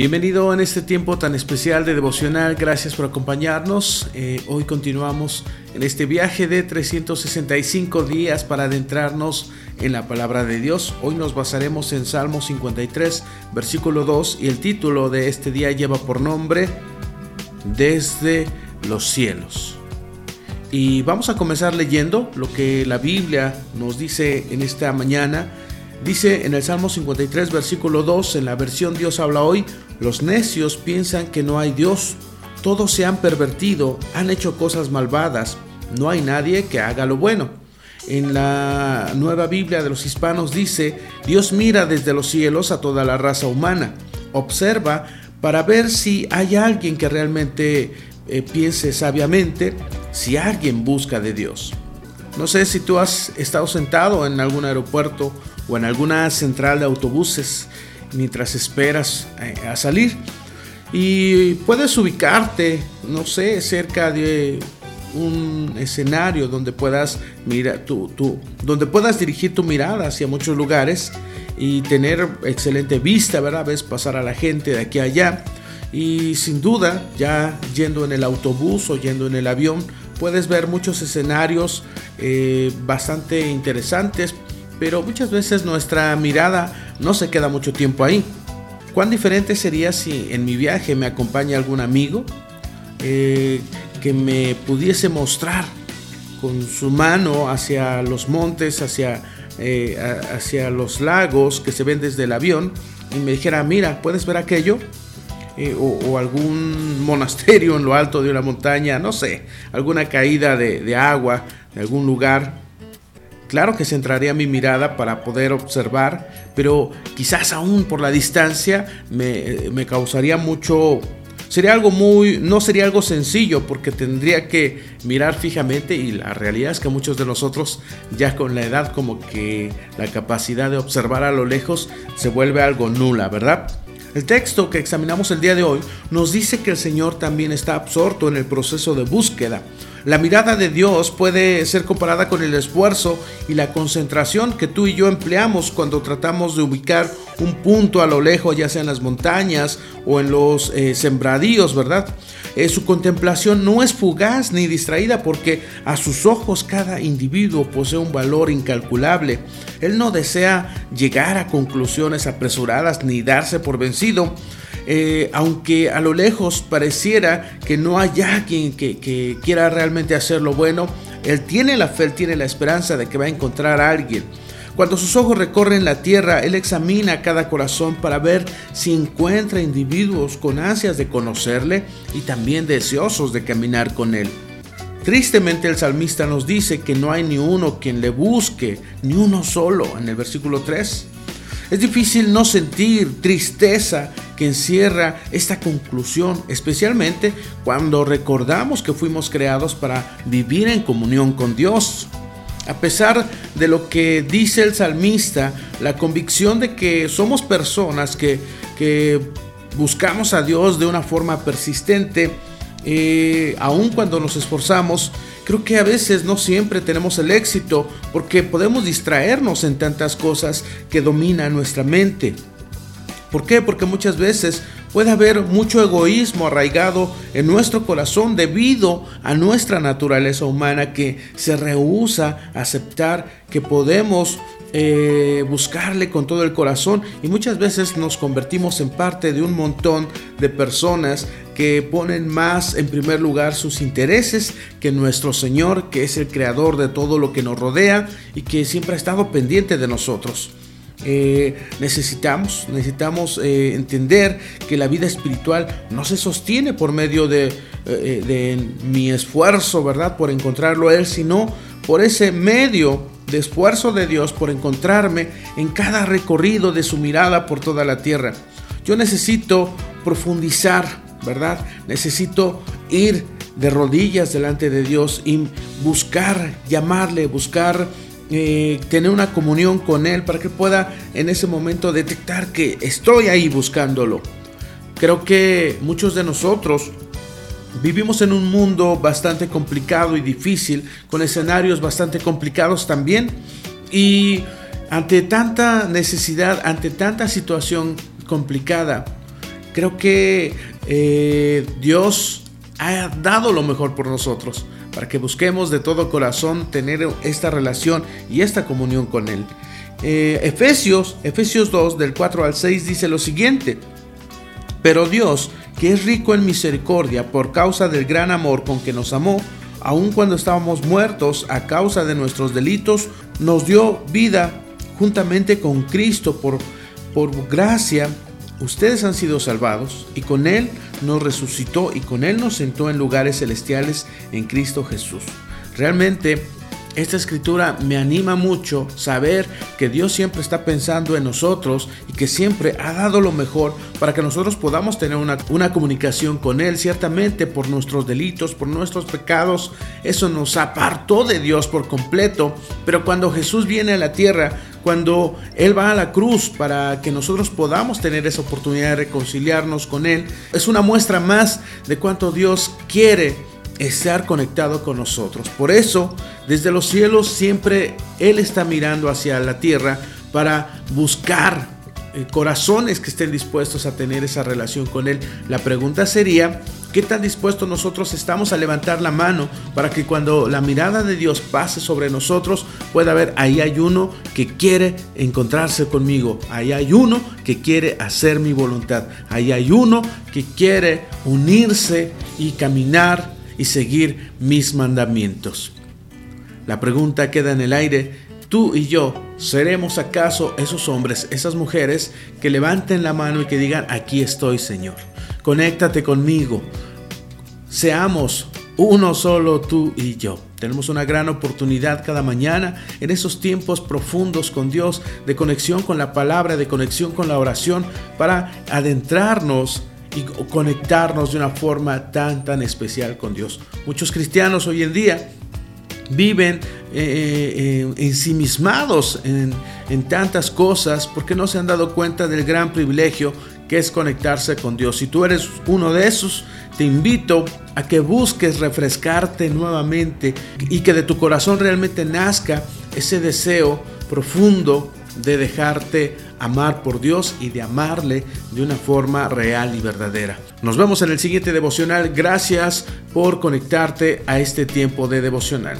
Bienvenido en este tiempo tan especial de devocional, gracias por acompañarnos. Eh, hoy continuamos en este viaje de 365 días para adentrarnos en la palabra de Dios. Hoy nos basaremos en Salmo 53, versículo 2 y el título de este día lleva por nombre Desde los cielos. Y vamos a comenzar leyendo lo que la Biblia nos dice en esta mañana Dice en el Salmo 53, versículo 2, en la versión Dios habla hoy, los necios piensan que no hay Dios, todos se han pervertido, han hecho cosas malvadas, no hay nadie que haga lo bueno. En la nueva Biblia de los hispanos dice, Dios mira desde los cielos a toda la raza humana, observa para ver si hay alguien que realmente eh, piense sabiamente, si alguien busca de Dios. No sé si tú has estado sentado en algún aeropuerto o en alguna central de autobuses mientras esperas eh, a salir. Y puedes ubicarte, no sé, cerca de un escenario donde puedas mirar tu, donde puedas dirigir tu mirada hacia muchos lugares y tener excelente vista, ¿verdad? Ves pasar a la gente de aquí a allá. Y sin duda, ya yendo en el autobús o yendo en el avión, puedes ver muchos escenarios eh, bastante interesantes pero muchas veces nuestra mirada no se queda mucho tiempo ahí. ¿Cuán diferente sería si en mi viaje me acompaña algún amigo eh, que me pudiese mostrar con su mano hacia los montes, hacia, eh, hacia los lagos que se ven desde el avión y me dijera, mira, ¿puedes ver aquello? Eh, o, algún monasterio en lo alto de una montaña, no sé, alguna caída de, de agua de algún lugar Claro que centraría mi mirada para poder observar, pero quizás aún por la distancia me, causaría mucho... Sería algo muy... No sería algo sencillo porque tendría que mirar fijamente y la realidad es que muchos de nosotros ya con la edad como que la capacidad de observar a lo lejos se vuelve algo nula, ¿verdad? El texto que examinamos el día de hoy nos dice que el Señor también está absorto en el proceso de búsqueda. La mirada de Dios puede ser comparada con el esfuerzo y la concentración que tú y yo empleamos cuando tratamos de ubicar un punto a lo lejos, ya sea en las montañas o en los eh, sembradíos, ¿verdad? Eh, su contemplación no es fugaz ni distraída porque a sus ojos cada individuo posee un valor incalculable. Él no desea llegar a conclusiones apresuradas ni darse por vencido. Eh, aunque a lo lejos pareciera que no haya quien que, quiera realmente hacer lo bueno, él tiene la fe, tiene la esperanza de que va a encontrar a alguien. Cuando sus ojos recorren la tierra, Él examina cada corazón para ver si encuentra individuos con ansias de conocerle y también deseosos de caminar con Él. Tristemente el salmista nos dice que no hay ni uno quien le busque, ni uno solo, en el versículo 3. Es difícil no sentir tristeza que encierra esta conclusión, especialmente cuando recordamos que fuimos creados para vivir en comunión con Dios. A pesar de lo que dice el salmista, la convicción de que somos personas que, buscamos a Dios de una forma persistente, eh, aun cuando nos esforzamos, creo que a veces no siempre tenemos el éxito porque podemos distraernos en tantas cosas que dominan nuestra mente. ¿Por qué? Porque muchas veces puede haber mucho egoísmo arraigado en nuestro corazón debido a nuestra naturaleza humana que se rehúsa a aceptar que podemos eh, buscarle con todo el corazón y muchas veces nos convertimos en parte de un montón de personas que ponen más en primer lugar sus intereses que nuestro Señor, que es el creador de todo lo que nos rodea y que siempre ha estado pendiente de nosotros. Eh, necesitamos, necesitamos eh, entender que la vida espiritual no se sostiene por medio de, de mi esfuerzo, ¿verdad? Por encontrarlo a Él, sino por ese medio de esfuerzo de Dios por encontrarme en cada recorrido de su mirada por toda la tierra. Yo necesito profundizar, ¿verdad? Necesito ir de rodillas delante de Dios y buscar, llamarle, buscar eh, tener una comunión con Él para que pueda en ese momento detectar que estoy ahí buscándolo. Creo que muchos de nosotros Vivimos en un mundo bastante complicado y difícil, con escenarios bastante complicados también. Y ante tanta necesidad, ante tanta situación complicada, Creo que eh, Dios ha dado lo mejor por nosotros, para que busquemos de todo corazón tener esta relación y esta comunión con Él. Eh, Efesios, Efesios 2 del 4 al 6 dice lo siguiente, pero Dios, que es rico en misericordia por causa del gran amor con que nos amó, aun cuando estábamos muertos a causa de nuestros delitos, nos dio vida juntamente con Cristo por, por gracia. Ustedes han sido salvados y con Él nos resucitó y con Él nos sentó en lugares celestiales en Cristo Jesús. Realmente esta escritura me anima mucho saber que Dios siempre está pensando en nosotros y que siempre ha dado lo mejor para que nosotros podamos tener una, comunicación con Él. Ciertamente por nuestros delitos, por nuestros pecados, eso nos apartó de Dios por completo. Pero cuando Jesús viene a la tierra, cuando Él va a la cruz para que nosotros podamos tener esa oportunidad de reconciliarnos con Él, es una muestra más de cuánto Dios quiere estar conectado con nosotros. Por eso, desde los cielos siempre Él está mirando hacia la tierra para buscar eh, corazones que estén dispuestos a tener esa relación con Él. La pregunta sería, ¿qué tan dispuestos nosotros estamos a levantar la mano para que cuando la mirada de Dios pase sobre nosotros pueda ver, ahí hay uno que quiere encontrarse conmigo, ahí hay uno que quiere hacer mi voluntad, ahí hay uno que quiere unirse y caminar y seguir mis mandamientos. La pregunta queda en el aire, ¿tú y yo seremos acaso esos hombres, esas mujeres que levanten la mano y que digan, aquí estoy Señor, conéctate conmigo, seamos uno solo tú y yo. Tenemos una gran oportunidad cada mañana en esos tiempos profundos con Dios, de conexión con la palabra, de conexión con la oración, para adentrarnos y conectarnos de una forma tan, tan especial con Dios. Muchos cristianos hoy en día viven eh, eh, ensimismados en, en tantas cosas porque no se han dado cuenta del gran privilegio que es conectarse con Dios. Si tú eres uno de esos, te invito a que busques refrescarte nuevamente y que de tu corazón realmente nazca ese deseo profundo de dejarte amar por Dios y de amarle de una forma real y verdadera. Nos vemos en el siguiente devocional. Gracias por conectarte a este tiempo de devocional.